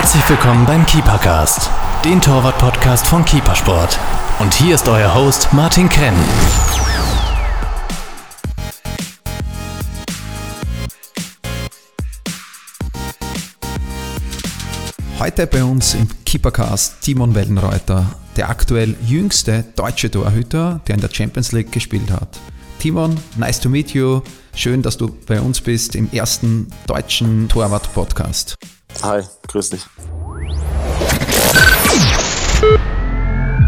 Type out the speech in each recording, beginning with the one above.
Herzlich willkommen beim Keepercast, den Torwart-Podcast von Keepersport. Und hier ist euer Host Martin Krenn. Heute bei uns im Keepercast Timon Wellenreuter, der aktuell jüngste deutsche Torhüter, der in der Champions League gespielt hat. Timon, nice to meet you. Schön, dass du bei uns bist im ersten deutschen Torwart-Podcast. Hi, grüß dich.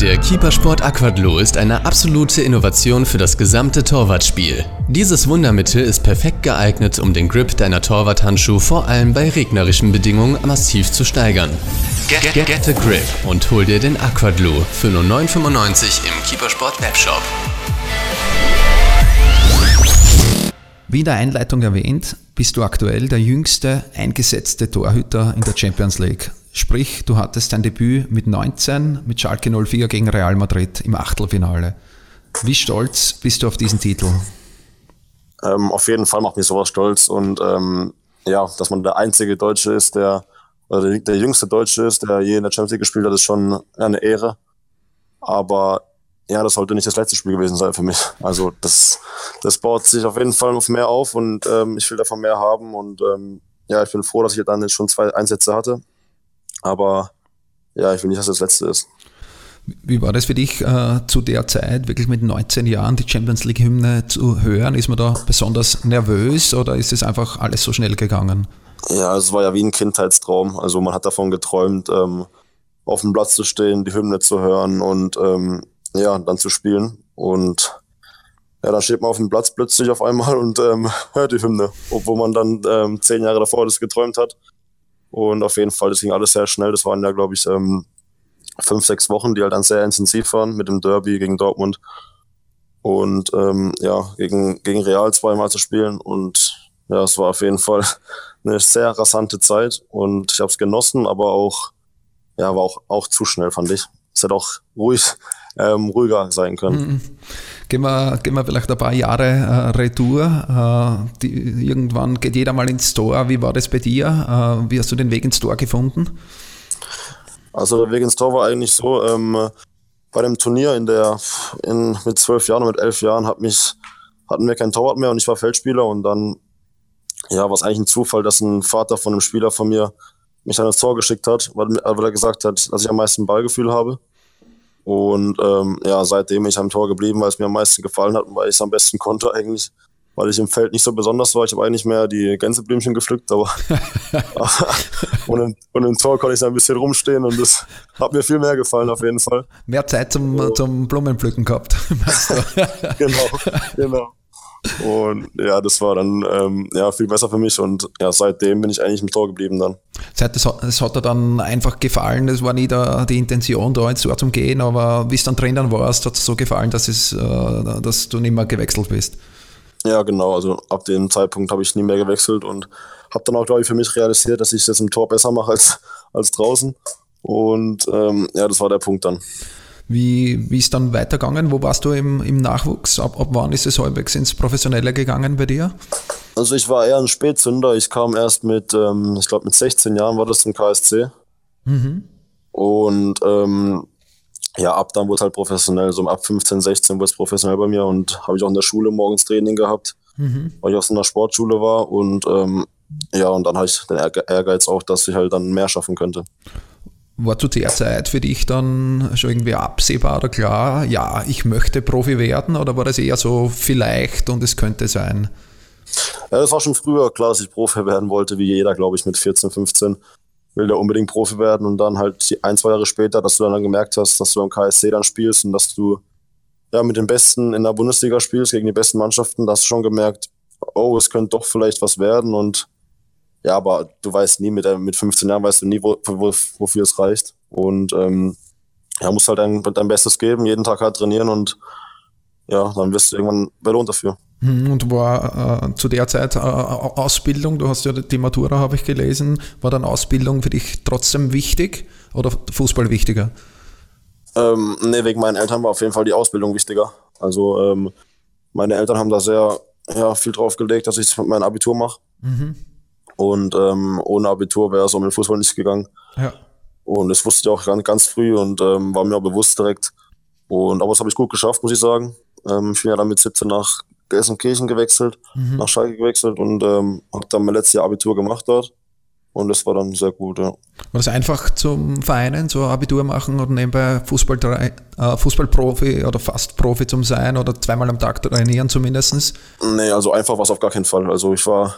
Der Keepersport Aquadlo ist eine absolute Innovation für das gesamte Torwartspiel. Dieses Wundermittel ist perfekt geeignet, um den Grip deiner Torwarthandschuhe vor allem bei regnerischen Bedingungen massiv zu steigern. Get, get, get a Grip und hol dir den Aquadlo für nur 9,95 im Keepersport Webshop. Wie in der Einleitung erwähnt, bist du aktuell der jüngste eingesetzte Torhüter in der Champions League. Sprich, du hattest dein Debüt mit 19 mit Schalke 04 gegen Real Madrid im Achtelfinale. Wie stolz bist du auf diesen Titel? Ähm, auf jeden Fall macht mich sowas stolz und ähm, ja, dass man der einzige Deutsche ist, der oder der, jüngste Deutsche ist, der je in der Champions League gespielt hat, ist schon eine Ehre. Aber ja, das sollte nicht das letzte Spiel gewesen sein für mich. Also das, das baut sich auf jeden Fall auf mehr auf und ähm, ich will davon mehr haben und ähm, ja, ich bin froh, dass ich dann schon zwei Einsätze hatte. Aber ja, ich will nicht, dass das letzte ist. Wie war das für dich äh, zu der Zeit, wirklich mit 19 Jahren die Champions League-Hymne zu hören? Ist man da besonders nervös oder ist es einfach alles so schnell gegangen? Ja, es war ja wie ein Kindheitstraum. Also man hat davon geträumt, ähm, auf dem Platz zu stehen, die Hymne zu hören und ähm, ja, dann zu spielen. Und ja, dann steht man auf dem Platz plötzlich auf einmal und ähm, hört die Hymne, obwohl man dann ähm, zehn Jahre davor das geträumt hat. Und auf jeden Fall, das ging alles sehr schnell. Das waren ja, glaube ich, ähm, fünf, sechs Wochen, die halt dann sehr intensiv waren mit dem Derby gegen Dortmund. Und ähm, ja, gegen, gegen Real zweimal zu spielen. Und ja, es war auf jeden Fall eine sehr rasante Zeit. Und ich habe es genossen, aber auch, ja, war auch, auch zu schnell, fand ich. Es hätte auch ruhig ähm, ruhiger sein können. Mhm. Gehen wir, gehen wir vielleicht ein paar Jahre äh, Retour. Äh, die, irgendwann geht jeder mal ins Tor. Wie war das bei dir? Äh, wie hast du den Weg ins Tor gefunden? Also der Weg ins Tor war eigentlich so, ähm, bei dem Turnier in der in, mit zwölf Jahren und mit elf Jahren hat mich, hatten wir kein Torwart mehr und ich war Feldspieler und dann ja, war es eigentlich ein Zufall, dass ein Vater von einem Spieler von mir mich an das Tor geschickt hat, weil, weil er gesagt hat, dass ich am meisten Ballgefühl habe. Und ähm, ja, seitdem bin ich am Tor geblieben, weil es mir am meisten gefallen hat und weil ich es am besten konnte eigentlich. Weil ich im Feld nicht so besonders war. Ich habe eigentlich mehr die Gänseblümchen gepflückt, aber und, im, und im Tor konnte ich ein bisschen rumstehen und das hat mir viel mehr gefallen auf jeden Fall. Mehr Zeit zum, so. zum Blumenpflücken gehabt. genau, genau. Und ja, das war dann ähm, ja, viel besser für mich und ja, seitdem bin ich eigentlich im Tor geblieben dann. Das hat, dir dann einfach gefallen, das war nie da, die Intention, da ins Tor zu gehen, aber wie es dann drin dann warst, hat es so gefallen, dass, es, äh, dass du nicht mehr gewechselt bist. Ja, genau, also ab dem Zeitpunkt habe ich nie mehr gewechselt und habe dann auch, glaube ich, für mich realisiert, dass ich das im Tor besser mache als, als draußen. Und ähm, ja, das war der Punkt dann. Wie, wie ist dann weitergegangen? Wo warst du im, im Nachwuchs? Ab, ab wann ist es halbwegs ins Professionelle gegangen bei dir? Also ich war eher ein Spätzünder. Ich kam erst mit, ähm, ich glaube mit 16 Jahren war das im KSC. Mhm. Und ähm, ja, ab dann wurde es halt professionell. So ab 15, 16 wurde es professionell bei mir und habe ich auch in der Schule morgens Training gehabt, mhm. weil ich auch in der Sportschule war. Und ähm, ja, und dann hatte ich den Ehrgeiz auch, dass ich halt dann mehr schaffen könnte. War zu der Zeit für dich dann schon irgendwie absehbar oder klar, ja, ich möchte Profi werden oder war das eher so vielleicht und es könnte sein? Ja, das war schon früher klar, dass ich Profi werden wollte, wie jeder, glaube ich, mit 14, 15 will der unbedingt Profi werden und dann halt ein, zwei Jahre später, dass du dann gemerkt hast, dass du am KSC dann spielst und dass du ja mit den Besten in der Bundesliga spielst, gegen die besten Mannschaften, da hast du schon gemerkt, oh, es könnte doch vielleicht was werden und ja, aber du weißt nie, mit, mit 15 Jahren weißt du nie, wo, wo, wofür es reicht. Und ähm, ja, musst halt dein, dein Bestes geben, jeden Tag halt trainieren und ja, dann wirst du irgendwann belohnt dafür. Hm, und war äh, zu der Zeit äh, Ausbildung, du hast ja die Matura, habe ich gelesen, war dann Ausbildung für dich trotzdem wichtig oder Fußball wichtiger? Ähm, nee, wegen meinen Eltern war auf jeden Fall die Ausbildung wichtiger. Also ähm, meine Eltern haben da sehr ja, viel drauf gelegt, dass ich mein Abitur mache. Mhm. Und ähm, ohne Abitur wäre es um den Fußball nicht gegangen. Ja. Und das wusste ich auch ganz, ganz früh und ähm, war mir auch bewusst direkt. Und aber das habe ich gut geschafft, muss ich sagen. Ähm, ich bin ja dann mit 17 nach Gelsenkirchen gewechselt, Mhm. nach Schalke gewechselt und ähm, habe dann mein letztes Jahr Abitur gemacht dort. Und das war dann sehr gut, ja. War das einfach zum Vereinen, so Abitur machen und nebenbei Fußball, äh, Fußballprofi oder fast Profi zum sein oder zweimal am Tag trainieren zumindest? Nee, also einfach war es auf gar keinen Fall. Also ich war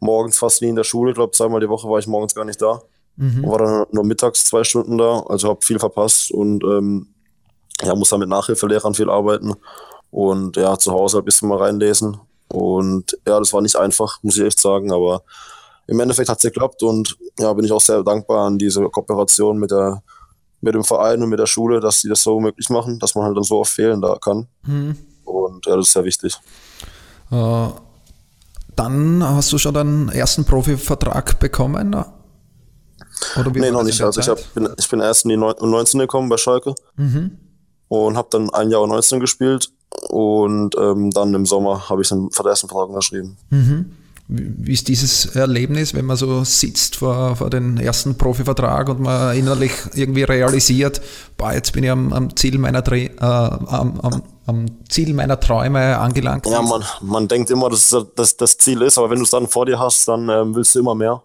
morgens fast nie in der Schule, ich glaube zweimal die Woche war ich morgens gar nicht da. War dann nur mittags zwei Stunden da, also habe viel verpasst und ähm, ja, muss dann mit Nachhilfelehrern viel arbeiten und ja, zu Hause ein bisschen mal reinlesen. Und ja, das war nicht einfach, muss ich echt sagen, aber im Endeffekt hat es geklappt und ja, bin ich auch sehr dankbar an diese Kooperation mit der mit dem Verein und mit der Schule, dass sie das so möglich machen, dass man halt dann so oft fehlen da kann. Und ja, das ist sehr wichtig. Äh, dann hast du schon deinen ersten Profivertrag bekommen? Oder wie Nee, noch nicht. Also ich, hab, bin, ich bin erst in die 19 gekommen bei Schalke und habe dann ein Jahr U19 gespielt und ähm, dann im Sommer habe ich den ersten Vertrag unterschrieben. Wie ist dieses Erlebnis, wenn man so sitzt vor, vor den ersten Profivertrag und man innerlich irgendwie realisiert, boah, jetzt bin ich am, am Ziel meiner äh, am, am, am Ziel meiner Träume angelangt? Ja, man, man denkt immer, dass das das, Ziel ist, aber wenn du es dann vor dir hast, dann ähm, willst du immer mehr.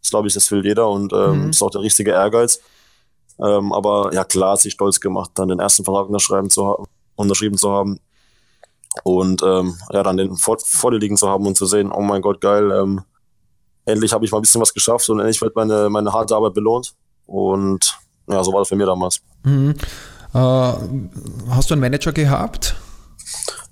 Das glaube ich, das will jeder und ähm, ist auch der richtige Ehrgeiz. Ähm, aber ja, klar, hat sich stolz gemacht, dann den ersten Vertrag unterschreiben zu haben, unterschrieben zu haben und ähm, ja, dann den vor, vor dir liegen zu haben und zu sehen, oh mein Gott, geil, ähm, endlich habe ich mal ein bisschen was geschafft und endlich wird meine, meine harte Arbeit belohnt. Und ja, so war das für mir damals. Mhm. Äh, hast du einen Manager gehabt?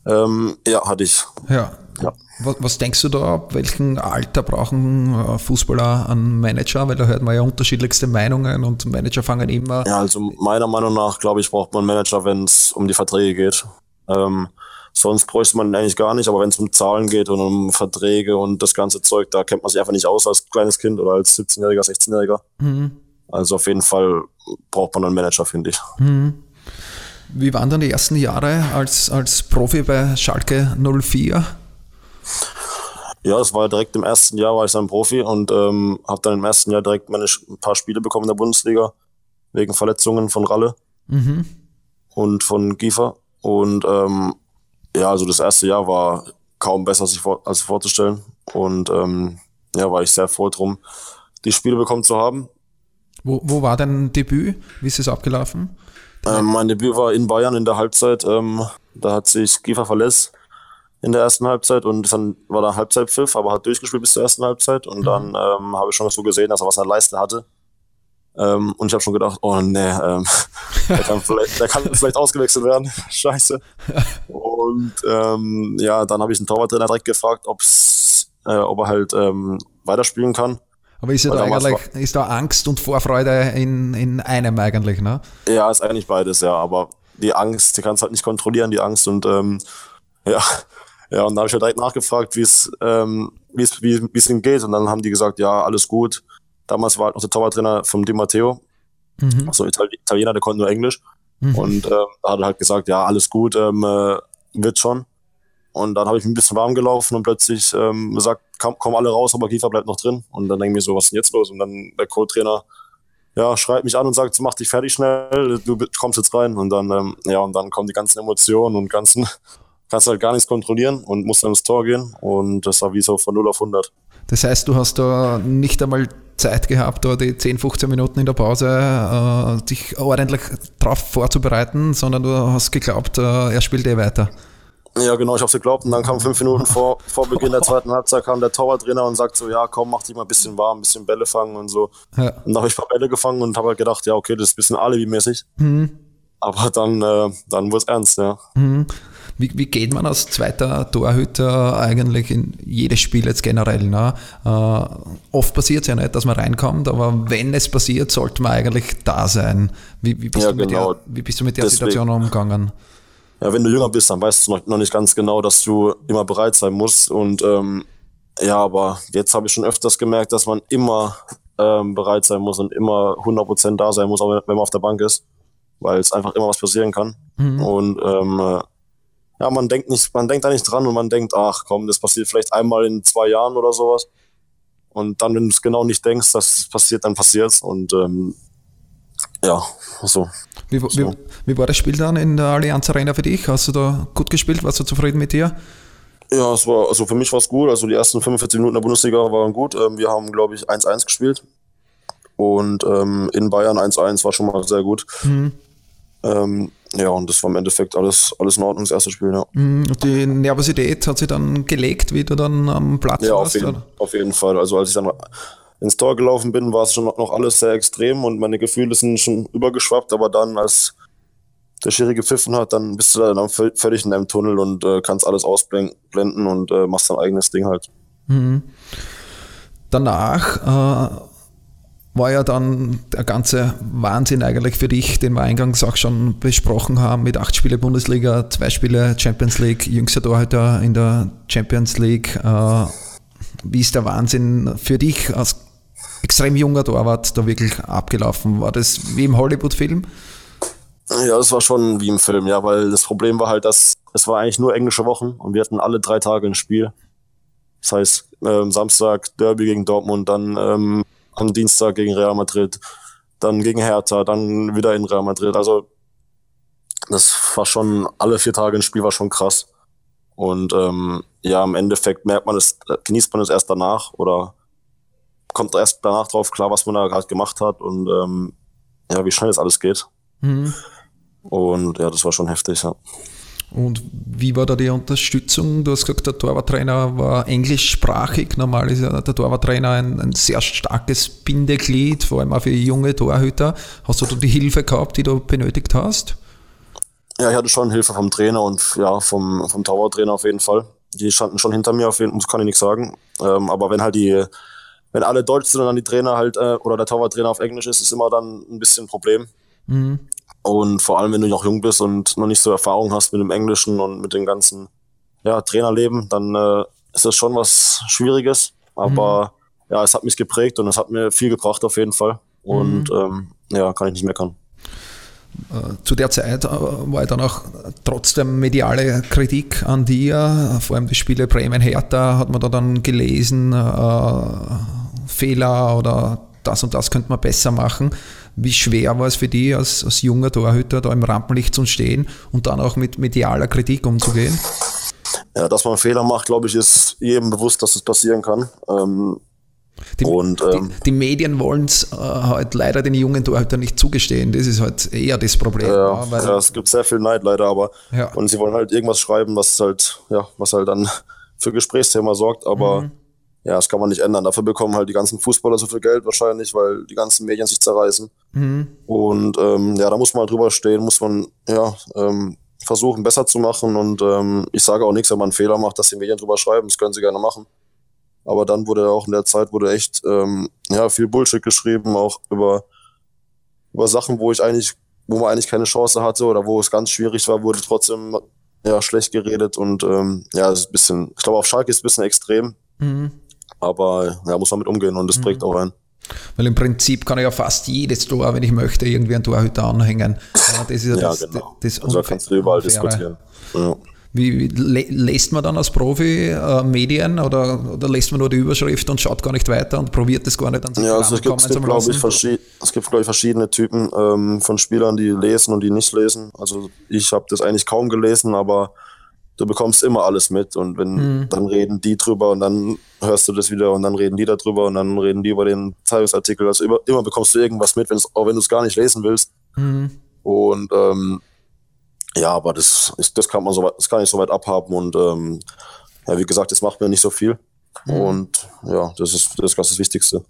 Ähm, ja, hatte ich. Ja. Ja. Was, was denkst du da, ab welchem Alter brauchen äh, Fußballer einen Manager? Weil da hört man ja unterschiedlichste Meinungen und Manager fangen immer. Ja, also meiner Meinung nach, glaube ich, braucht man einen Manager, wenn es um die Verträge geht. Ähm, sonst bräuchte man ihn eigentlich gar nicht, aber wenn es um Zahlen geht und um Verträge und das ganze Zeug, da kennt man sich einfach nicht aus als kleines Kind oder als 17-Jähriger, 16-Jähriger. Also auf jeden Fall braucht man einen Manager, finde ich. Wie waren dann die ersten Jahre als, als Profi bei Schalke 04? Ja, das war direkt im ersten Jahr, war ich dann Profi und ähm, habe dann im ersten Jahr direkt meine ein paar Spiele bekommen in der Bundesliga wegen Verletzungen von Ralle und von Giefer. Und ähm, ja, also das erste Jahr war kaum besser sich vor, als vorzustellen. Und ähm, ja, war ich sehr froh drum, die Spiele bekommen zu haben. Wo, wo war dein Debüt? Wie ist es abgelaufen? Ähm, mein Debüt war in Bayern in der Halbzeit. Ähm, da hat sich Giefer verletzt in der ersten Halbzeit und dann war da Halbzeitpfiff, aber hat durchgespielt bis zur ersten Halbzeit. Und dann ähm, habe ich schon so gesehen, dass er was an der Leiste hatte. Ähm, und ich habe schon gedacht, oh nee, ähm, der, kann vielleicht, der kann vielleicht ausgewechselt werden. Scheiße. Und ähm, ja, dann habe ich den Torwarttrainer direkt gefragt, ob's, äh, ob er halt ähm, weiterspielen kann. Aber ist ja da eigentlich, ist da Angst und Vorfreude in, in einem eigentlich, ne? Ja, ist eigentlich beides, ja. Aber die Angst, die kannst halt nicht kontrollieren, die Angst. Und ähm, ja, ja, und da habe ich halt direkt nachgefragt, wie es ähm, wie es wie wie es ihm geht. Und dann haben die gesagt, ja, alles gut. Damals war halt noch der Torwarttrainer vom Di Matteo, Mhm. also Itali Italiener, der konnte nur Englisch. Und ähm, da hat er halt gesagt, ja, alles gut, ähm, äh, wird schon. Und dann habe ich mich ein bisschen warm gelaufen und plötzlich ähm, komm, kommen alle raus, aber Kiefer bleibt noch drin. Und dann denke ich mir so, was ist denn jetzt los? Und dann der Co-Trainer ja, schreit mich an und sagt, mach dich fertig schnell, du kommst jetzt rein. Und dann, ähm, ja, und dann kommen die ganzen Emotionen und ganzen, kannst halt gar nichts kontrollieren und musst dann ins Tor gehen. Und das war wie so von 0 auf 100. Das heißt, du hast da nicht einmal Zeit gehabt, da die 10, 15 Minuten in der Pause äh, dich ordentlich drauf vorzubereiten, sondern du hast geglaubt, äh, er spielt eh weiter. Ja, genau, ich hab's geglaubt. Und dann kam fünf Minuten vor, vor Beginn der zweiten Halbzeit kam der Torwarttrainer und sagt so, ja, komm, mach dich mal ein bisschen warm, ein bisschen Bälle fangen und so. Ja. Und dann habe ich ein paar Bälle gefangen und habe halt gedacht, ja, okay, das ist ein bisschen alibi-mäßig. Aber dann, äh, dann wurde es ernst, ja. Wie, wie geht man als zweiter Torhüter eigentlich in jedes Spiel jetzt generell? Ne? Äh, oft passiert es ja nicht, dass man reinkommt, aber wenn es passiert, sollte man eigentlich da sein. Wie, wie, bist, Ja, du mit genau. der, wie bist du mit der Deswegen. Situation umgegangen? Ja, wenn du jünger bist, dann weißt du noch, noch nicht ganz genau, dass du immer bereit sein musst. Und ähm, ja, aber jetzt habe ich schon öfters gemerkt, dass man immer ähm, bereit sein muss und immer 100% da sein muss, auch wenn man auf der Bank ist, weil es einfach immer was passieren kann. Und ähm, äh, ja, man denkt nicht, man denkt da nicht dran und man denkt, ach komm, das passiert vielleicht einmal in zwei Jahren oder sowas. Und dann, wenn du es genau nicht denkst, dass es passiert, dann passiert es. Und ähm, ja, so. Wie, so. Wie, wie, war das Spiel dann in der Allianz Arena für dich? Hast du da gut gespielt? Warst du zufrieden mit dir? Ja, es war, also für mich war es gut. Also die ersten 45 Minuten der Bundesliga waren gut. Ähm, wir haben, glaube ich, 1-1 gespielt. Und ähm, in Bayern 1-1 war schon mal sehr gut. Mhm. Ähm, ja, und das war im Endeffekt alles, alles in Ordnung, das erste Spiel, ja. Mhm. Die Nervosität hat sie dann gelegt, wie du dann am Platz ja, warst? Ja, auf, auf jeden Fall. Also als ich dann ins Tor gelaufen bin, war es schon noch alles sehr extrem und meine Gefühle sind schon übergeschwappt, aber dann, als der Schiri gepfiffen hat, dann bist du dann völlig in deinem Tunnel und äh, kannst alles ausblenden und äh, machst dein eigenes Ding halt. Mhm. Danach äh, war ja dann der ganze Wahnsinn eigentlich für dich, den wir eingangs auch schon besprochen haben, mit acht Spiele Bundesliga, zwei Spiele Champions League, jüngster Torhüter in der Champions League. Äh, wie ist der Wahnsinn für dich als extrem junger Torwart da wirklich abgelaufen? War das wie im Hollywood-Film? Ja, das war schon wie im Film, ja, weil das Problem war halt, dass es war eigentlich nur englische Wochen und wir hatten alle drei Tage ein Spiel. Das heißt, ähm, Samstag Derby gegen Dortmund, dann ähm, am Dienstag gegen Real Madrid, dann gegen Hertha, dann wieder in Real Madrid. Also das war schon, alle vier Tage ein Spiel war schon krass. Und ähm, ja, im Endeffekt merkt man es, genießt man es erst danach oder kommt erst danach drauf klar, was man da gerade gemacht hat und ähm, ja, wie schnell es alles geht. Mhm. Und ja, das war schon heftig, ja. Und wie war da die Unterstützung? Du hast gesagt, der Torwarttrainer war englischsprachig. Normal ist ja der Torwarttrainer ein, ein sehr starkes Bindeglied, vor allem auch für junge Torhüter. Hast du da die Hilfe gehabt, die du benötigt hast? Ja, ich hatte schon Hilfe vom Trainer und ja, vom, vom Torwarttrainer auf jeden Fall. Die standen schon hinter mir, auf jeden Fall, das kann ich nicht sagen. Ähm, aber wenn halt die, wenn alle Deutsch sind und dann die Trainer halt, äh, oder der Torwarttrainer auf Englisch ist, ist immer dann ein bisschen ein Problem. Mhm. Und vor allem, wenn du noch jung bist und noch nicht so Erfahrung hast mit dem Englischen und mit dem ganzen ja, Trainerleben, dann äh, ist das schon was Schwieriges. Aber mhm. ja, es hat mich geprägt und es hat mir viel gebracht auf jeden Fall. Und mhm. ähm, ja, kann ich nicht meckern. Äh, zu der Zeit äh, war ja dann auch trotzdem mediale Kritik an dir, vor allem die Spiele Bremen-Hertha hat man da dann gelesen, äh, Fehler oder das und das könnte man besser machen. Wie schwer war es für dich als, als junger Torhüter, da im Rampenlicht zu stehen und dann auch mit medialer Kritik umzugehen? Ja, dass man Fehler macht, glaube ich, ist jedem bewusst, dass es das passieren kann. Ähm, die, und, ähm, die, die, Medien wollen es äh, halt leider den jungen Torhütern nicht zugestehen. Das ist halt eher das Problem. Ja, ja, ja es gibt sehr viel Neid leider, aber ja. und sie wollen halt irgendwas schreiben, was halt, ja, was halt dann für Gesprächsthema sorgt, aber mhm ja, das kann man nicht ändern. Dafür bekommen halt die ganzen Fußballer so viel Geld wahrscheinlich, weil die ganzen Medien sich zerreißen. Mhm. Und ähm, ja, da muss man halt drüber stehen, muss man ja ähm, versuchen, besser zu machen. Und ähm, ich sage auch nichts, wenn man einen Fehler macht, dass die Medien drüber schreiben. Das können sie gerne machen. Aber dann wurde auch in der Zeit wurde echt ähm, ja viel Bullshit geschrieben, auch über über Sachen, wo ich eigentlich, wo man eigentlich keine Chance hatte oder wo es ganz schwierig war, wurde trotzdem ja schlecht geredet und ähm, ja, ist ein bisschen, ich glaube auf Schalke ist es ein bisschen extrem. Mhm. Aber ja, muss man mit umgehen und das trägt mhm. auch ein. Weil im Prinzip kann ich ja fast jedes Tor, wenn ich möchte, irgendwie einen Torhüter anhängen. Das ist ja, ja das, genau. das also da kannst du überall unfaire. diskutieren. Ja. Wie, wie lässt man dann als Profi äh, Medien oder, oder lässt man nur die Überschrift und schaut gar nicht weiter und probiert das gar nicht an sich Ja, also es gibt, es gibt glaube ich, verschied es gibt, glaube ich, verschiedene Typen ähm, von Spielern, die lesen und die nicht lesen. Also ich habe das eigentlich kaum gelesen, aber du bekommst immer alles mit und wenn mhm. dann reden die drüber und dann hörst du das wieder und dann reden die darüber und dann reden die über den Zeitungsartikel. Also immer, immer bekommst du irgendwas mit, auch wenn du es gar nicht lesen willst. Mhm. Und ähm, ja, aber das, ist, das kann man so weit, das kann ich so weit abhaben und ähm, ja, wie gesagt, das macht mir nicht so viel. Mhm. Und ja, das ist das, ist das Wichtigste.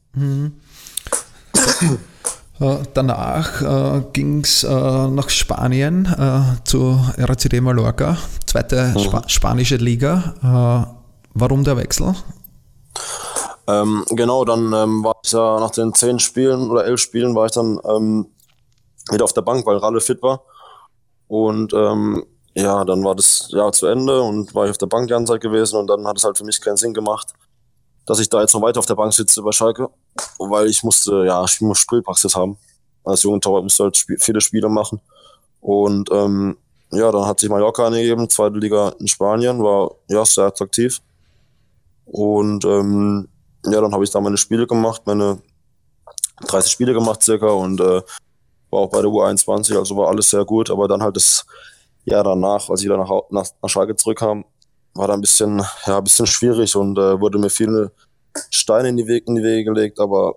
Äh, danach äh, ging es äh, nach Spanien äh, zu RCD Mallorca, zweite mhm. Sp spanische Liga. Äh, warum der Wechsel? Ähm, genau, dann ähm, war ich ja nach den zehn Spielen oder elf Spielen war ich dann ähm, wieder auf der Bank, weil Ralle fit war. Und ähm, ja, dann war das Jahr zu Ende und war ich auf der Bank die ganze Zeit gewesen und dann hat es halt für mich keinen Sinn gemacht, dass ich da jetzt noch weiter auf der Bank sitze bei Schalke, weil ich musste, ja, ich muss Spielpraxis haben. Als junger Torwart musste halt sp viele Spiele machen. Und ähm, ja, dann hat sich Mallorca angegeben, zweite Liga in Spanien, war ja sehr attraktiv. Und ähm, ja, dann habe ich da meine Spiele gemacht, meine 30 Spiele gemacht circa und äh, war auch bei der U21, also war alles sehr gut, aber dann halt das Jahr danach, als ich dann nach, nach, nach Schalke zurückkam, war da ein bisschen, ja, ein bisschen schwierig und äh, wurde mir viele Steine in die, Wege, in die Wege gelegt, aber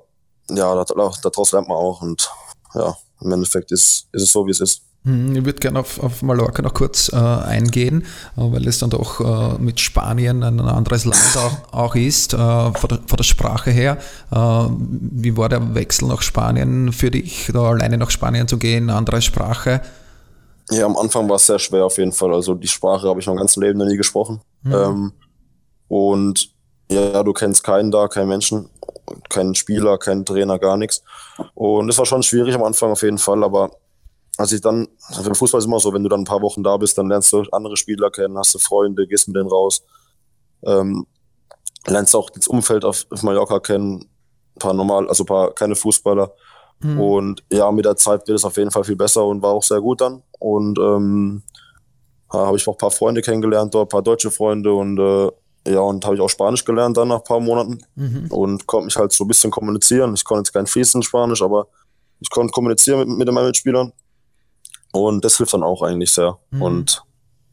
ja, daraus lernt man auch und ja, im Endeffekt ist, ist es so, wie es ist. Hm, ich würde gerne auf, auf Mallorca noch kurz äh, eingehen, äh, weil es dann doch äh, mit Spanien ein anderes Land auch, auch ist, äh, von der, von, der, Sprache her. Äh, wie war der Wechsel nach Spanien für dich, da alleine nach Spanien zu gehen, andere Sprache? Ja, am Anfang war es sehr schwer auf jeden Fall. Also die Sprache habe ich mein ganzes Leben noch nie gesprochen. Mhm. Ähm, und ja, du kennst keinen da, keinen Menschen, keinen Spieler, keinen Trainer, gar nichts. Und es war schon schwierig am Anfang auf jeden Fall, aber als ich dann, also im Fußball ist immer so, wenn du dann ein paar Wochen da bist, dann lernst du andere Spieler kennen, hast du Freunde, gehst mit denen raus, ähm, lernst auch das Umfeld auf, auf Mallorca kennen, ein paar normal, also paar keine Fußballer. Mhm. Und ja, mit der Zeit wird es auf jeden Fall viel besser und war auch sehr gut dann. Und ähm, habe ich auch ein paar Freunde kennengelernt, dort ein paar deutsche Freunde und äh, ja, und habe ich auch Spanisch gelernt dann nach ein paar Monaten mhm. und konnte mich halt so ein bisschen kommunizieren. Ich konnte jetzt kein fließend Spanisch, aber ich konnte kommunizieren mit, mit meinen Mitspielern. Und das hilft dann auch eigentlich sehr. Mhm. Und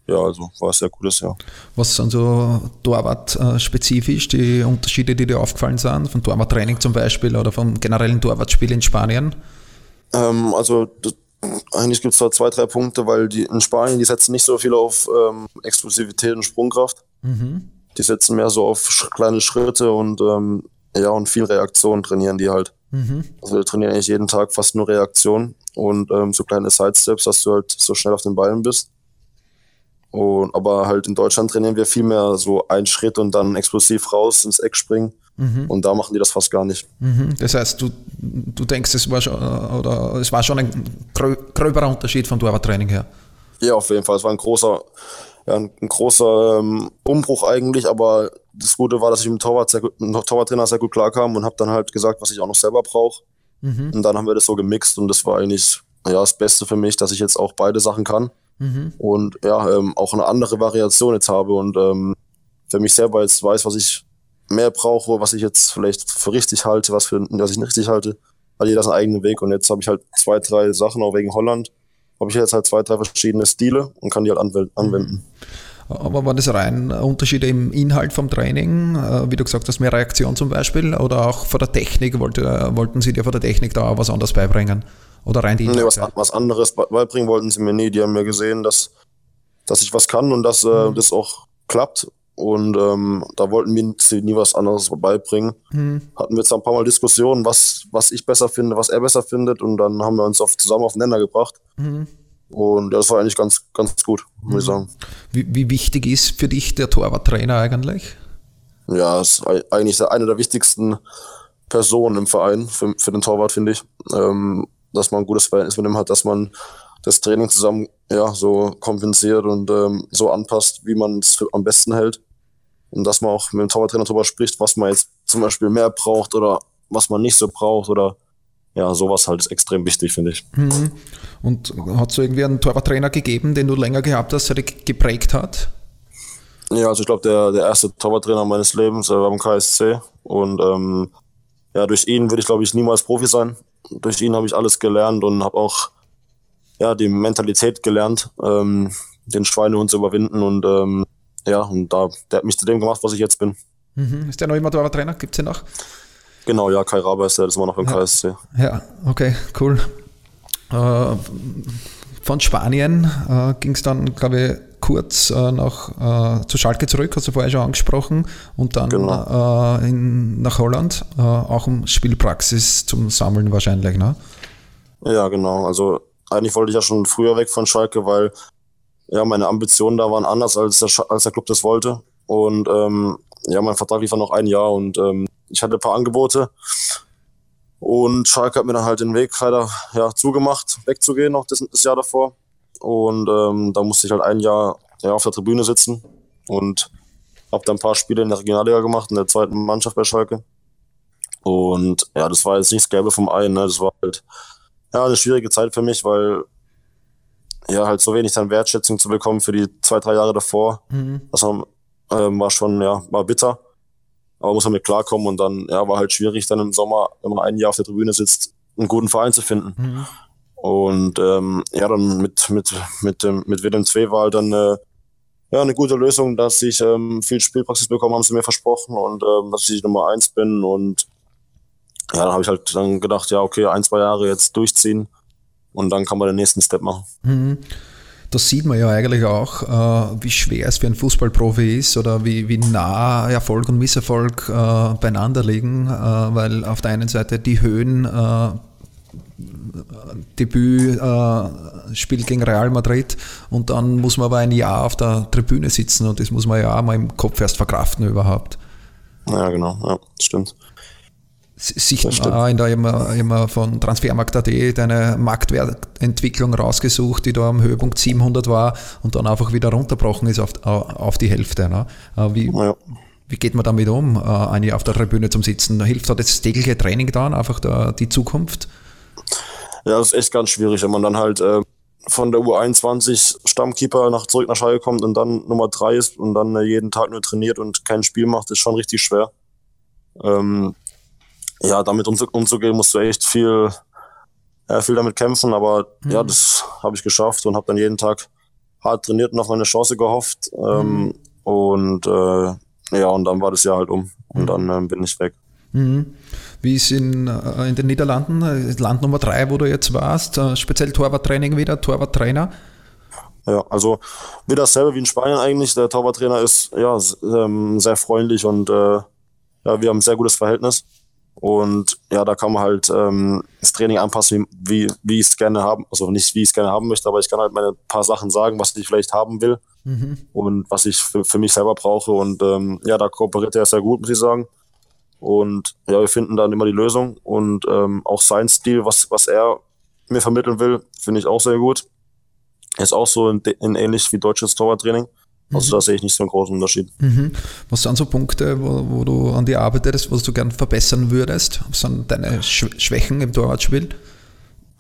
ja, also war es sehr gutes Jahr. Was sind so Torwart-spezifisch die Unterschiede, die dir aufgefallen sind? Von Torwarttraining zum Beispiel oder vom generellen Torwartspiel in Spanien? Ähm, also das, eigentlich gibt es da zwei, drei Punkte, weil die in Spanien, die setzen nicht so viel auf ähm, Explosivität und Sprungkraft. Mhm. Die setzen mehr so auf kleine Schritte und ähm, ja, und viel Reaktion trainieren die halt. Mhm. Also wir trainieren eigentlich jeden Tag fast nur Reaktion und ähm, so kleine Sidesteps, dass du halt so schnell auf den Ballen bist. Und, aber halt in Deutschland trainieren wir viel mehr so einen Schritt und dann explosiv raus ins Eck springen. Mhm. Und da machen die das fast gar nicht. Mhm. Das heißt, du, du denkst, es war schon, oder es war schon ein gröberer Unterschied vom Torwarttraining her. Ja, auf jeden Fall. Es war ein großer, ja, ein, ein großer ähm, Umbruch eigentlich, aber das Gute war, dass ich mit dem Torwart sehr gut, mit dem Torwarttrainer sehr gut klarkam und habe dann halt gesagt, was ich auch noch selber brauche. Mhm. Und dann haben wir das so gemixt und das war eigentlich ja, das Beste für mich, dass ich jetzt auch beide Sachen kann. Mhm. Und ja, ähm, auch eine andere Variation jetzt habe und ähm, für mich selber jetzt weiß, was ich mehr brauche, was ich jetzt vielleicht für richtig halte, was, für, was ich nicht richtig halte. Hat jeder seinen eigenen Weg und jetzt habe ich halt zwei, drei Sachen, auch wegen Holland, habe ich jetzt halt zwei, drei verschiedene Stile und kann die halt anwenden. Mhm. Aber waren das rein Unterschiede im Inhalt vom Training, äh, wie du gesagt hast, mehr Reaktion zum Beispiel, oder auch von der Technik? Wollte, wollten Sie dir von der Technik da auch was anderes beibringen? Oder rein die Nee, was, was anderes beibringen wollten sie mir nie. Die haben mir gesehen, dass, dass ich was kann und dass äh, mhm. das auch klappt. Und ähm, da wollten mir nie was anderes beibringen. Mhm. Hatten wir jetzt ein paar Mal Diskussionen, was, was ich besser finde, was er besser findet. Und dann haben wir uns auf, zusammen aufeinander gebracht. Mhm. Und das war eigentlich ganz, ganz gut, muss mhm. ich sagen. Wie, wie wichtig ist für dich der Torwarttrainer eigentlich? Ja, ist eigentlich eine der wichtigsten Personen im Verein für, für den Torwart, finde ich. Ähm, dass man ein gutes Verhältnis mit ihm hat, dass man das Training zusammen ja, so kompensiert und ähm, so anpasst, wie man es am besten hält. Und dass man auch mit dem Torwarttrainer darüber spricht, was man jetzt zum Beispiel mehr braucht oder was man nicht so braucht oder ja, sowas halt ist extrem wichtig, finde ich. Mhm. Und hat es irgendwie einen Torwarttrainer gegeben, den du länger gehabt hast, der dich geprägt hat? Ja, also ich glaube, der, der erste Torwarttrainer meines Lebens war beim KSC und ähm, ja, durch ihn würde ich, glaube ich, niemals Profi sein. Durch ihn habe ich alles gelernt und habe auch ja, die Mentalität gelernt, ähm, den Schweinehund zu überwinden und ähm, ja, und da, der hat mich zu dem gemacht, was ich jetzt bin. Mhm. Ist der noch immer Torwarttrainer? Gibt es den noch? Genau, ja, Kai Raber ist der, das immer noch im ja. KSC. Ja, okay, cool. Äh, von Spanien äh, ging es dann, glaube ich, kurz äh, nach, äh, zu Schalke zurück, hast du vorher schon angesprochen, und dann genau. Äh, in, nach Holland, äh, auch um Spielpraxis zum Sammeln wahrscheinlich, ne? Ja, genau. Also eigentlich wollte ich ja schon früher weg von Schalke, weil ja meine Ambitionen da waren anders, als der, als der Club das wollte. Und ähm, ja, mein Vertrag lief dann noch ein Jahr und ähm, ich hatte ein paar Angebote. Und Schalke hat mir dann halt den Weg leider ja, zugemacht, wegzugehen noch das, das Jahr davor. Und ähm, da musste ich halt ein Jahr ja, auf der Tribüne sitzen und habe dann ein paar Spiele in der Regionalliga gemacht, in der zweiten Mannschaft bei Schalke. Und ja, das war jetzt nicht das Gelbe vom Ei, ne? Das war halt ja, eine schwierige Zeit für mich, weil ja halt so wenig dann Wertschätzung zu bekommen für die zwei, drei Jahre davor. Mhm. Das war, ähm, war schon, ja, war bitter. aber muss damit klarkommen und dann, ja, war halt schwierig, dann im Sommer, wenn man ein Jahr auf der Tribüne sitzt, einen guten Verein zu finden. Mhm. Und ähm, ja, dann mit, mit, mit, dem, mit Willem II war halt dann äh, ja, eine gute Lösung, dass ich ähm, viel Spielpraxis bekommen, haben sie mir versprochen und ähm, dass ich Nummer eins bin. Und ja, dann habe ich halt dann gedacht, ja, okay, ein, zwei Jahre jetzt durchziehen und dann kann man den nächsten Step machen. Mhm. Das sieht man ja eigentlich auch, äh, wie schwer es für einen Fußballprofi ist oder wie, wie nah Erfolg und Misserfolg äh, beieinander liegen, äh, weil auf der einen Seite die Höhen äh, Debüt äh, spielt gegen Real Madrid und dann muss man aber ein Jahr auf der Tribüne sitzen und das muss man ja auch mal im Kopf erst verkraften überhaupt. Ja, genau, ja, stimmt. Auch in der immer, immer von Transfermarkt.at deine Marktwertentwicklung rausgesucht, die da am Höhepunkt 700 war und dann einfach wieder runterbrochen ist auf, auf die Hälfte. Ne? Äh, wie, ja. wie geht man damit um, äh, ein Jahr auf der Tribüne zum Sitzen? Hilft da das tägliche Training dann, einfach der, die Zukunft? Ja, das ist echt ganz schwierig, wenn man dann halt äh, von der U21 Stammkeeper nach zurück nach Schalke kommt und dann Nummer drei ist und dann äh, jeden Tag nur trainiert und kein Spiel macht, ist schon richtig schwer. Ähm, ja, damit umzugehen, musst du echt viel, ja, viel damit kämpfen, aber mhm. ja, das habe ich geschafft und habe dann jeden Tag hart trainiert und auf meine Chance gehofft. Ähm, mhm. Und äh, ja, und dann war das Jahr halt um und mhm. dann äh, bin ich weg. Mhm. Wie ist in, äh, in den Niederlanden, äh, Land Nummer drei, wo du jetzt warst, äh, speziell Torwarttraining wieder, Torwarttrainer? Ja, also wie dasselbe wie in Spanien eigentlich. Der Torwarttrainer ist ja ähm, sehr freundlich und ja, wir haben ein sehr gutes Verhältnis. Und ja, da kann man halt ähm, das Training anpassen, wie, wie ich es gerne haben, also nicht wie ich es gerne haben möchte, aber ich kann halt meine paar Sachen sagen, was ich vielleicht haben will mhm. und was ich für, für mich selber brauche. Und ähm, ja, da kooperiert er sehr gut, muss ich sagen. Und ja, wir finden dann immer die Lösung. Und ähm, auch sein Stil, was, was er mir vermitteln will, finde ich auch sehr gut. Ist auch so in, in ähnlich wie deutsches Torwarttraining. Also mhm. da sehe ich nicht so einen großen Unterschied. Mhm. Was sind so Punkte, wo, wo du an dir arbeitest, was du gern verbessern würdest? Was sind deine Sch Schwächen im Torwartspiel?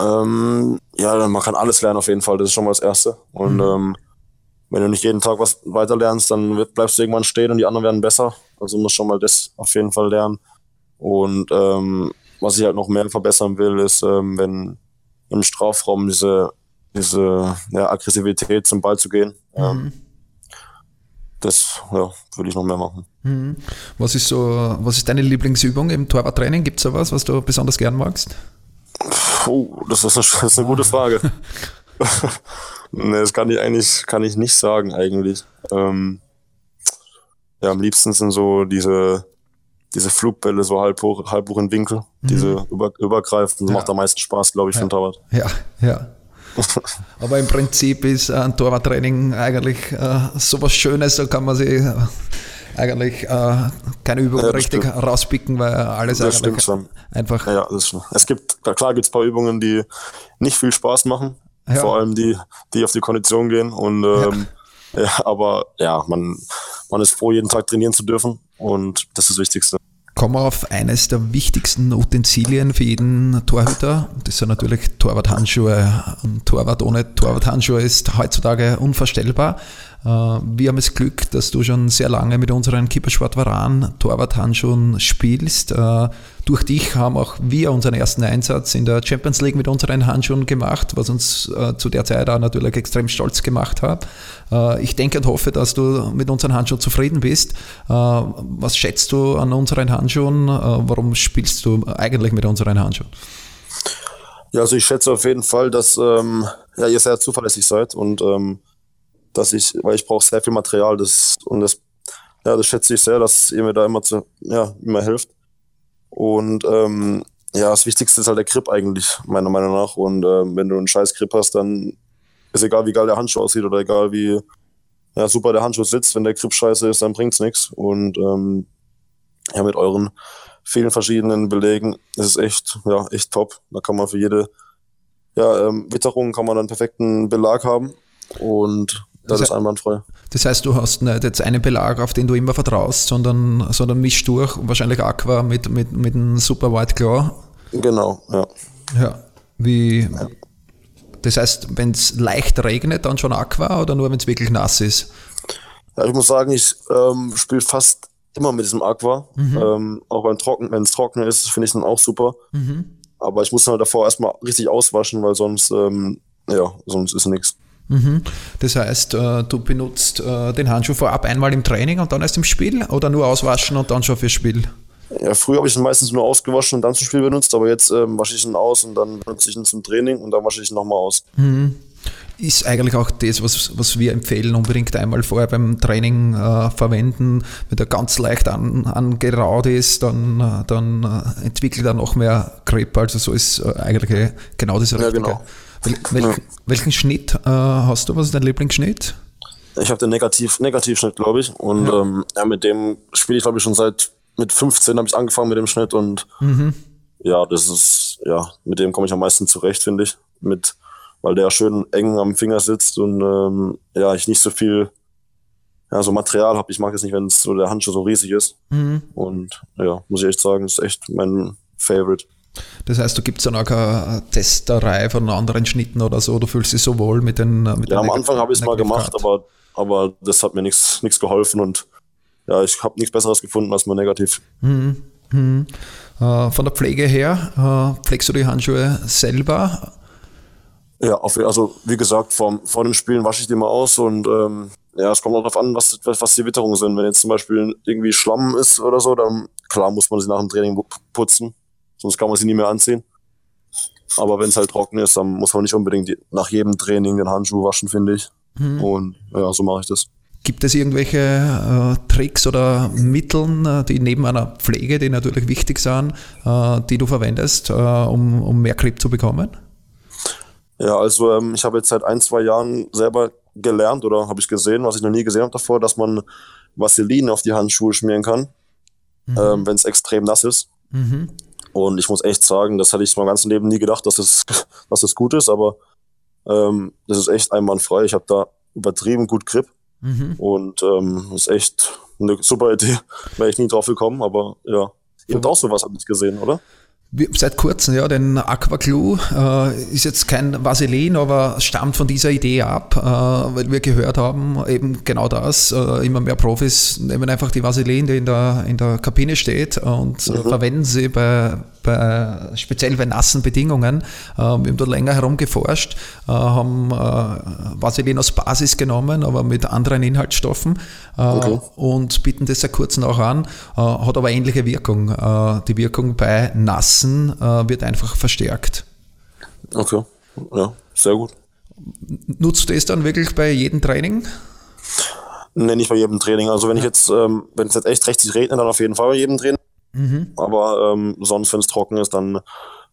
Ähm, ja, man kann alles lernen auf jeden Fall, das ist schon mal das Erste. Und mhm. ähm, wenn du nicht jeden Tag was weiter lernst, dann bleibst du irgendwann stehen und die anderen werden besser. Also musst schon mal das auf jeden Fall lernen. Und ähm, was ich halt noch mehr verbessern will, ist, ähm, wenn im Strafraum diese, diese ja, Aggressivität zum Ball zu gehen. Mhm. Ähm, das ja, würde ich noch mehr machen. Mhm. Was ist so, was ist deine Lieblingsübung im Torwarttraining? Gibt es da was, was du besonders gern magst? Oh, das ist eine, das ist eine gute Frage. nee, das kann ich eigentlich kann ich nicht sagen eigentlich. Ähm, ja, am liebsten sind so diese, diese Flugbälle so halb hoch, halb hoch in Winkel, mhm. diese über, übergreifend. Das ja. macht am meisten Spaß, glaube ich, ja. für den Torwart. Ja, ja. Aber im Prinzip ist ein Torwarttraining eigentlich äh, sowas Schönes, da kann man sich äh, eigentlich äh, keine Übung ja, richtig stimmt. rauspicken, weil alles das einfach. Ja, das stimmt. Es gibt, klar gibt es ein paar Übungen, die nicht viel Spaß machen, ja. vor allem die, die auf die Kondition gehen. Und ähm, ja. ja. aber ja, man, man ist froh, jeden Tag trainieren zu dürfen und das ist das Wichtigste kommen wir auf eines der wichtigsten Utensilien für jeden Torhüter. Das sind natürlich Torwarthandschuhe. Ein Torwart ohne Torwarthandschuhe ist heutzutage unvorstellbar. Äh, wir haben das Glück, dass du schon sehr lange mit unseren Kippersport Varan Torwarthandschuhen spielst. Äh, durch dich haben auch wir unseren ersten Einsatz in der Champions League mit unseren Handschuhen gemacht, was uns äh, zu der Zeit auch natürlich extrem stolz gemacht hat. Ich denke und hoffe, dass du mit unseren Handschuhen zufrieden bist. Was schätzt du an unseren Handschuhen? Warum spielst du eigentlich mit unseren Handschuhen? Ja, also ich schätze auf jeden Fall, dass ähm, ja, ihr sehr zuverlässig seid und ähm, dass ich, weil ich brauche sehr viel Material, das und das, ja, das schätze ich sehr, dass ihr mir da immer zu, ja, immer hilft. Und ähm, ja, das Wichtigste ist halt der Grip eigentlich, meiner Meinung nach. Und äh, wenn du einen scheiß Grip hast, dann ist egal, wie geil der Handschuh aussieht oder egal, wie ja, super der Handschuh sitzt. Wenn der Grip scheiße ist, dann bringt's nichts. Und ähm, ja, mit euren vielen verschiedenen Belegen ist es echt, ja, echt top. Da kann man für jede ja, ähm, Witterung kann man einen perfekten Belag haben. Und das, das ist einwandfrei. Das heißt, du hast nicht jetzt einen Belag, auf den du immer vertraust, sondern, sondern mischst durch, wahrscheinlich Aqua mit, mit, mit einem Super White Claw. Genau, ja. Ja, wie. Ja. Das heißt, wenn es leicht regnet, dann schon Aqua oder nur wenn es wirklich nass ist? Ja, ich muss sagen, ich ähm, spiele fast immer mit diesem Aqua. Mhm. Ähm, auch Trocken, wenn es trocken ist, finde ich dann auch super. Mhm. Aber ich muss dann halt davor erstmal richtig auswaschen, weil sonst, ähm, ja, sonst ist nichts. Mhm. Das heißt, äh, du benutzt äh, den Handschuh vorab einmal im Training und dann erst im Spiel oder nur auswaschen und dann schon fürs Spiel? Ja, früher habe ich ihn meistens nur ausgewaschen und dann zum Spiel benutzt, aber jetzt ähm, wasche ich ihn aus und dann benutze ich ihn zum Training und dann wasche ich ihn nochmal aus. Mhm ist eigentlich auch das, was, was wir empfehlen, unbedingt einmal vorher beim Training äh, verwenden. Wenn der ganz leicht an, angeraut ist, dann, äh, dann entwickelt er noch mehr Grip. Also so ist äh, eigentlich genau das Richtige. Ja, genau. Wel welchen, Schnitt äh, hast du? Was ist dein Lieblingsschnitt? Ich habe den Negativ, Negativschnitt, glaube ich. Und ja. Ähm, ja, mit dem spiele ich, glaube ich, schon seit mit 15 habe ich angefangen mit dem Schnitt und mhm. ja, das ist, ja, mit dem komme ich am meisten zurecht, finde ich. Mit weil der schön eng am Finger sitzt und ähm, ja, ich nicht so viel ja, so Material habe. Ich mag es nicht, wenn so der Handschuh so riesig ist. Mhm. Und ja, muss ich echt sagen, ist echt mein Favorite. Das heißt, du gibst dann auch eine Testerei von anderen Schnitten oder so, du fühlst dich so wohl mit den mit Ja, am Anfang habe ich es mal gemacht, aber, aber das hat mir nichts geholfen und ja, ich habe nichts Besseres gefunden als mal negativ. Mhm. Mhm. Äh, von der Pflege her, äh, pflegst du die Handschuhe selber? Ja, auf, also wie gesagt, vor, vor dem Spielen wasche ich die mal aus und ähm, ja, es kommt auch darauf an, was, was die Witterungen sind. Wenn jetzt zum Beispiel irgendwie Schlamm ist oder so, dann klar muss man sie nach dem Training putzen, sonst kann man sie nie mehr anziehen. Aber wenn es halt trocken ist, dann muss man nicht unbedingt nach jedem Training den Handschuh waschen, finde ich. Mhm. Und ja, so mache ich das. Gibt es irgendwelche äh, Tricks oder Mittel, äh, die neben einer Pflege, die natürlich wichtig sind, äh, die du verwendest, äh, um, um mehr Grip zu bekommen? Ja, also ähm, ich habe jetzt seit ein, zwei Jahren selber gelernt oder habe ich gesehen, was ich noch nie gesehen habe davor, dass man Vaseline auf die Handschuhe schmieren kann, mhm. ähm, wenn es extrem nass ist. Mhm. Und ich muss echt sagen, das hätte ich mein ganzes Leben nie gedacht, dass es, dass es gut ist, aber ähm, das ist echt einwandfrei. Ich habe da übertrieben gut Grip mhm. und ähm, ist echt eine super Idee. Wäre ich nie drauf gekommen, aber ja, ihr habt auch sowas, habt ihr gesehen, oder? Seit kurzem, ja, denn Aquaclue äh, ist jetzt kein Vaseline, aber stammt von dieser Idee ab, äh, weil wir gehört haben, eben genau das, äh, immer mehr Profis nehmen einfach die Vaseline, die in der, in der Kabine steht und äh, mhm. verwenden sie bei, bei, speziell bei nassen Bedingungen. Äh, wir haben dort länger herumgeforscht, äh, haben Vaseline aus Basis genommen, aber mit anderen Inhaltsstoffen okay. und bieten das seit kurzem auch an, hat aber ähnliche Wirkung. die Wirkung bei nassen Wissen äh, wird einfach verstärkt. Okay, ja, sehr gut. Nutzt du es dann wirklich bei jedem Training? Nee, nicht bei jedem Training. Also wenn ich jetzt, ähm, wenn es jetzt echt richtig regnet, dann auf jeden Fall bei jedem Training. Mhm. Aber ähm, sonst, wenn es trocken ist, dann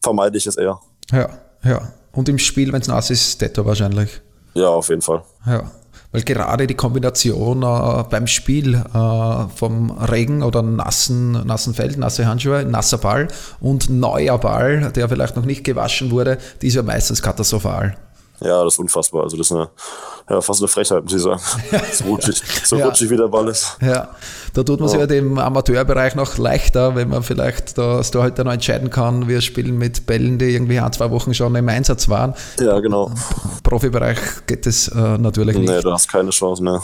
vermeide ich es eher. Ja, ja. Und im Spiel, wenn es nass ist, Detto wahrscheinlich. Ja, auf jeden Fall. Ja. Weil gerade die Kombination äh, beim Spiel äh, vom Regen oder nassen, nassen Feld, nasse Handschuhe, nasser Ball und neuer Ball, der vielleicht noch nicht gewaschen wurde, die ist ja meistens katastrophal. Ja, das ist unfassbar. Also das ist eine, ja, fast eine Frechheit, muss ich sagen. so rutschig, so ja. rutschig wie der Ball ist. Ja, da tut man sich ja dem Amateurbereich noch leichter, wenn man vielleicht da heute noch entscheiden kann, wir spielen mit Bällen, die irgendwie ein, zwei Wochen schon im Einsatz waren. Ja, genau. Im Profibereich geht das äh, natürlich nicht. Nee, du hast keine Chance mehr.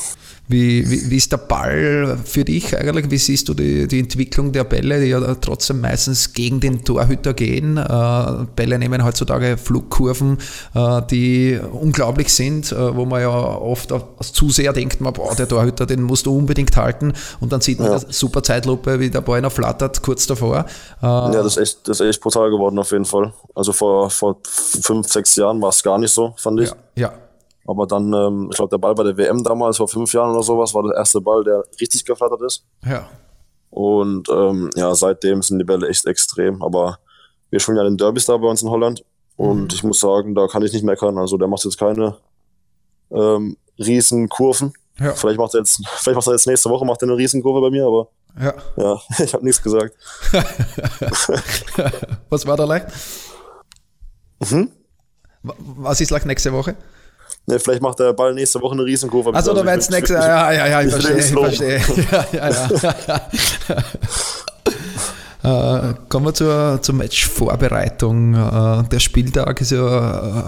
Wie, wie, wie, ist der Ball für dich eigentlich? Wie siehst du die, die Entwicklung der Bälle, die ja trotzdem meistens gegen den Torhüter gehen? Äh, Bälle nehmen heutzutage Flugkurven, äh, die unglaublich sind, äh, wo man ja oft als Zuseher denkt, man, boah, der Torhüter, den musst du unbedingt halten. Und dann sieht man ja. eine super Zeitlupe, wie der Ball noch flattert kurz davor. Äh, ja, das ist, echt, das ist echt brutal geworden auf jeden Fall. Also vor, vor fünf, sechs Jahren war es gar nicht so, fand ich. Ja, ja. Aber dann, ähm, ich glaube, der Ball bei der WM damals, vor fünf Jahren oder sowas, war der erste Ball, der richtig geflattert ist. Ja. Und ähm, ja, seitdem sind die Bälle echt extrem. Aber wir spielen ja den Derbys da bei uns in Holland. Und mhm. ich muss sagen, da kann ich nicht meckern. Also der macht jetzt keine ähm, riesen Kurven. Ja. Vielleicht macht er jetzt, vielleicht macht er jetzt nächste Woche macht er eine Riesenkurve bei mir, aber ja, ja ich habe nichts gesagt. Was war da leicht? Mhm. Was ist leicht nächste Woche? Ne, vielleicht macht der Ball nächste Woche eine Riesenkurve. Also, da wird es nächste Ja, ja, ja, ich verstehe. Ich verstehe. Ja, ja, ja. Äh, kommen wir zur, zur Matchvorbereitung. Äh, der Spieltag ist ja äh,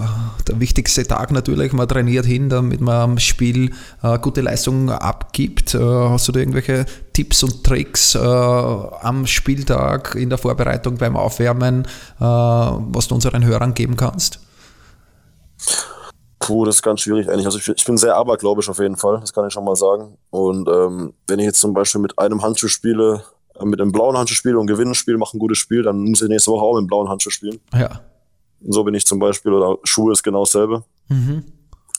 der wichtigste Tag natürlich. Man trainiert hin, damit man am Spiel äh, gute Leistung abgibt. Äh, hast du da irgendwelche Tipps und Tricks äh, am Spieltag in der Vorbereitung beim Aufwärmen, was du unseren Hörern geben kannst? Puh, das ist ganz schwierig eigentlich. Also ich, ich, bin sehr abergläubisch auf jeden Fall, das kann ich schon mal sagen. Und ähm, wenn ich jetzt zum Beispiel mit einem Handschuh spiele, äh, mit einem blauen Handschuh spiele und gewinne ein Spiel, mache ein gutes Spiel, dann muss ich nächste Woche auch mit einem blauen Handschuh spielen. Ja. Und so bin ich zum Beispiel, oder Schuhe ist genau dasselbe. Mhm.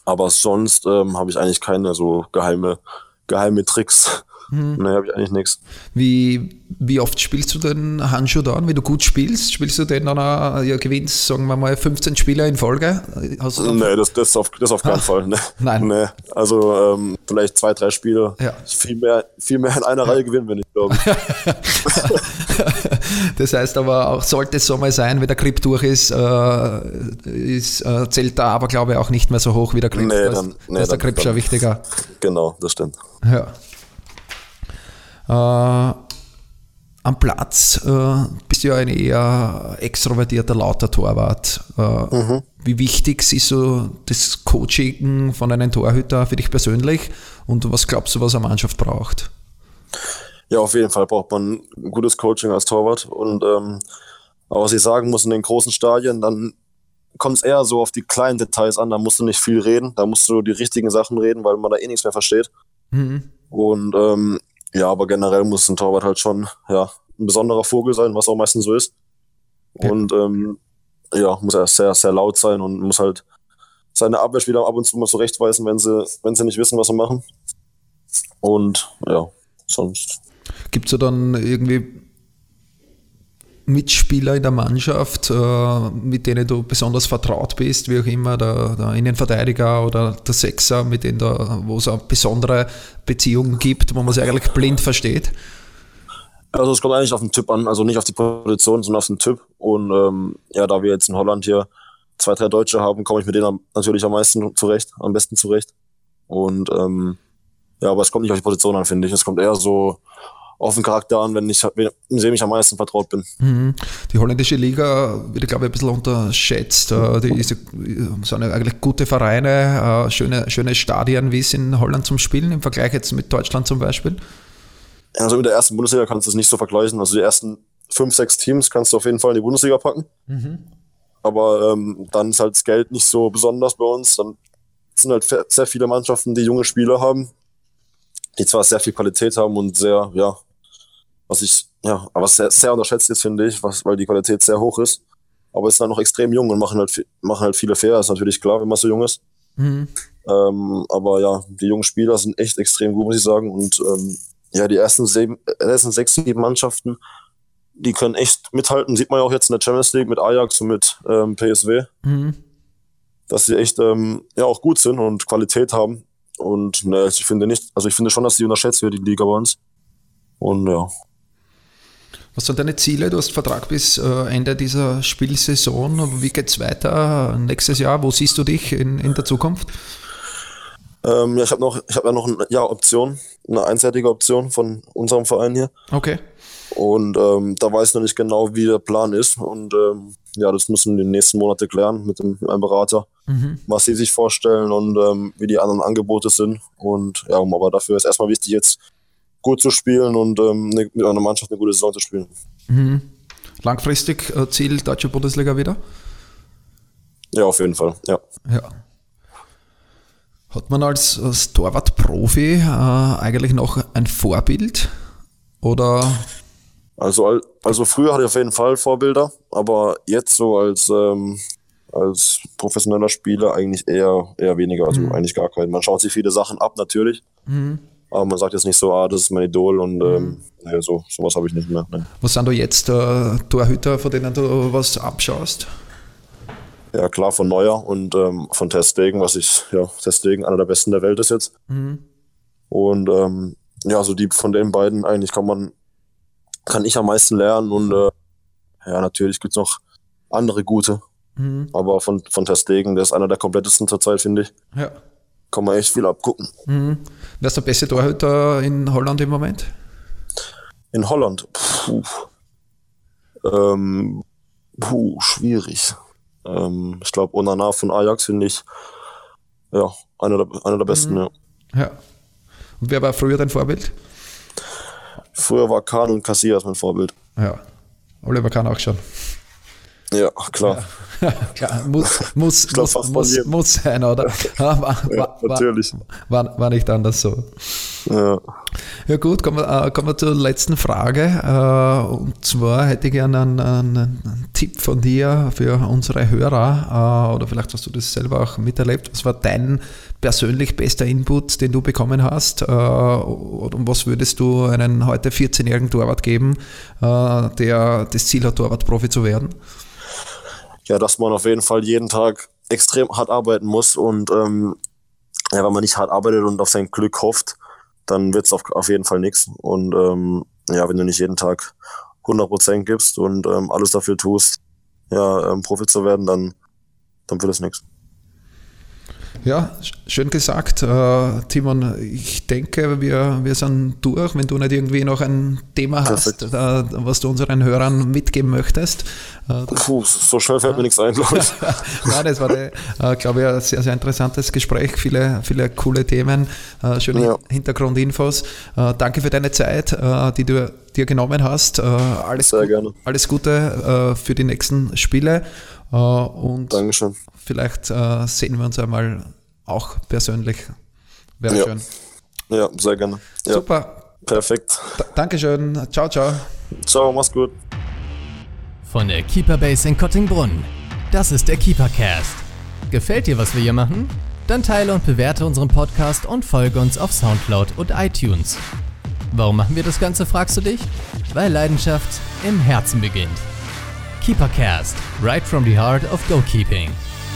Aber sonst ähm, habe ich eigentlich keine so geheime, geheime Tricks. Hm. Nee, habe ich eigentlich nichts. Wie, wie oft spielst du den Handschuh dann, wenn du gut spielst? Spielst du den dann, auch, ja, gewinnst, sagen wir mal, 15 Spieler in Folge? Hast nee, das, das, auf, das auf keinen Ach, Fall. Nee. Nein. Nee. Also ähm, vielleicht zwei, drei Spiele. Ja. Viel, mehr, viel mehr in einer ja. Reihe gewinnen, wenn ich glaube. das heißt aber auch, sollte es so mal sein, wenn der Grip durch ist, äh, ist äh, zählt da aber glaube ich auch nicht mehr so hoch wie der Grip. Nee, dann, nee, da ist der Grip schon wichtiger. Genau, das stimmt. Ja. Äh, am Platz äh, bist du ja ein eher extrovertierter, lauter Torwart. Äh, mhm. Wie wichtig ist so das Coaching von einem Torhüter für dich persönlich und was glaubst du, was eine Mannschaft braucht? Ja, auf jeden Fall braucht man ein gutes Coaching als Torwart. Und ähm, aber was ich sagen muss, in den großen Stadien, dann kommt es eher so auf die kleinen Details an. Da musst du nicht viel reden, da musst du die richtigen Sachen reden, weil man da eh nichts mehr versteht. Mhm. Und ähm, ja, aber generell muss ein Torwart halt schon ja, ein besonderer Vogel sein, was auch meistens so ist. Ja. Und ähm, ja, muss er sehr, sehr laut sein und muss halt seine Abwehrspieler ab und zu mal zurechtweisen, wenn sie, wenn sie nicht wissen, was sie machen. Und ja, sonst. Gibt es da dann irgendwie Mitspieler in der Mannschaft, äh, mit denen du besonders vertraut bist, wie auch immer, der, der Innenverteidiger oder der Sechser, mit denen da, wo es eine besondere Beziehung gibt, wo man sich eigentlich blind versteht? Also es kommt eigentlich auf den Typ an, also nicht auf die Position, sondern auf den Typ. Und ähm, ja, da wir jetzt in Holland hier zwei, drei Deutsche haben, komme ich mit denen natürlich am meisten zurecht, am besten zurecht. Und ähm, ja, aber es kommt nicht auf die Position an, finde ich. Es kommt eher so auf den Charakter an, wenn ich dem ich am meisten vertraut bin. Mhm. Die holländische Liga wird, glaube ich, ein bisschen unterschätzt. Äh, die ist, sind eigentlich gute Vereine, äh, schöne, schöne Stadien, wie es in Holland zum Spielen im Vergleich jetzt mit Deutschland zum Beispiel. Also mit der ersten Bundesliga kannst du es nicht so vergleichen. Also die ersten fünf, sechs Teams kannst du auf jeden Fall in die Bundesliga packen. Mhm. Aber ähm, dann ist halt das Geld nicht so besonders bei uns. Dann sind halt sehr viele Mannschaften, die junge Spieler haben, die zwar sehr viel Qualität haben und sehr, ja, was ich, ja, aber sehr, sehr unterschätzt ist, finde ich, was, weil die Qualität sehr hoch ist. Aber es sind halt noch extrem jung und machen halt, machen halt viele Fehler, ist natürlich klar, wenn man so jung ist. Mhm. Ähm, aber ja, die jungen Spieler sind echt extrem gut, muss ich sagen. Und ähm, ja, die ersten, sieben, ersten sechs, sieben Mannschaften, die können echt mithalten. Sieht man ja auch jetzt in der Champions League mit Ajax und mit ähm, PSW, mhm. dass sie echt ähm, ja auch gut sind und Qualität haben. Und ne, ich finde nicht, also ich finde schon, dass die unterschätzt wird, die Liga bei uns. Und ja. Was sind deine Ziele? Du hast Vertrag bis äh, Ende dieser Spielsaison. Wie geht es weiter nächstes Jahr? Wo siehst du dich in, in der Zukunft? Ähm, ja, ich habe noch, ich habe ja noch eine ja, Option, eine einseitige Option von unserem Verein hier. Okay. Und ähm, da weiß ich noch nicht genau, wie der Plan ist. Und ähm, ja, das müssen wir in den nächsten Monaten klären mit, dem, mit einem Berater, mhm. was sie sich vorstellen und ähm, wie die anderen Angebote sind. Und ja, aber dafür ist erstmal wichtig, jetzt gut zu spielen und ähm, ne, mit einer Mannschaft eine gute Saison zu spielen. Mhm. Langfristig äh, Ziel Deutsche Bundesliga wieder? Ja, auf jeden Fall, ja. Ja. Hat man als, als Torwart-Profi äh, eigentlich noch ein Vorbild? Oder also, also früher hatte ich auf jeden Fall Vorbilder, aber jetzt so als, ähm, als professioneller Spieler eigentlich eher, eher weniger, also mhm. eigentlich gar keinen. Man schaut sich viele Sachen ab, natürlich. Mhm. Aber man sagt jetzt nicht so, ah, das ist mein Idol und mhm. ähm, nee, so, sowas habe ich nicht mehr. Nee. Was sind du jetzt äh, Torhüter, von denen du was abschaust? Ja, klar, von Neuer und ähm, von Testegen, was ich, ja, Testegen einer der besten der Welt ist jetzt. Mhm. Und ähm, ja, so die von den beiden eigentlich kann man kann ich am meisten lernen und äh, ja, natürlich gibt's noch andere gute. Mhm. Aber von, von Testegen, der ist einer der komplettesten zurzeit, finde ich. Ja. Kann man echt viel abgucken. Mhm. Wer ist der beste Torhüter in Holland im Moment? In Holland? Puh. Ähm, puh, schwierig. Ähm, ich glaube, Onana von Ajax finde ich ja einer der, einer der besten. Mhm. Ja. ja. Und wer war früher dein Vorbild? Früher war Kahn und Casillas mein Vorbild. Ja. Oliver Kahn auch schon. Ja, klar. Ja, klar. Muss, muss, glaub, muss, muss, muss sein, oder? War, war, ja, natürlich. War, war, nicht anders so. Ja. Ja gut, kommen wir, äh, kommen wir zur letzten Frage. Äh, und zwar hätte ich gerne einen, einen, einen Tipp von dir für unsere Hörer, äh, oder vielleicht hast du das selber auch miterlebt. Was war dein persönlich bester Input, den du bekommen hast? Und was würdest du einem heute 14-jährigen Torwart geben, der das Ziel hat, Torwartprofi zu werden? Ja, dass man auf jeden Fall jeden Tag extrem hart arbeiten muss und ähm, ja, wenn man nicht hart arbeitet und auf sein Glück hofft, dann wird es auf, auf jeden Fall nichts. Und ähm, ja, wenn du nicht jeden Tag 100% gibst und ähm, alles dafür tust, ja, ähm, Profi zu werden, dann, dann wird es nichts. Ja, schön gesagt. Äh, Timon, ich denke, wir, wir sind durch. Wenn du nicht irgendwie noch ein Thema hast, äh, was du unseren Hörern mitgeben möchtest. Äh, Puh, so schnell fällt mir nichts ein, glaube ich. Nein, das war, äh, glaube ich, ein sehr, sehr interessantes Gespräch. Viele, viele coole Themen, äh, schöne ja. Hintergrundinfos. Äh, danke für deine Zeit, die du dir genommen hast. alles, sehr gerne. alles Gute für die nächsten Spiele. und Dankeschön vielleicht äh, sehen wir uns einmal auch persönlich. Wäre ja. schön. Ja, sehr gerne. Ja. Super. Perfekt. D Dankeschön. Ciao, ciao. Ciao, mach's gut. Von der Keeper Base in Kottingbrunn. Das ist der Keepercast. Gefällt dir, was wir hier machen? Dann teile und bewerte unseren Podcast und folge uns auf Soundcloud und iTunes. Warum machen wir das Ganze, fragst du dich? Weil Leidenschaft im Herzen beginnt. Keepercast, right from the heart of goalkeeping.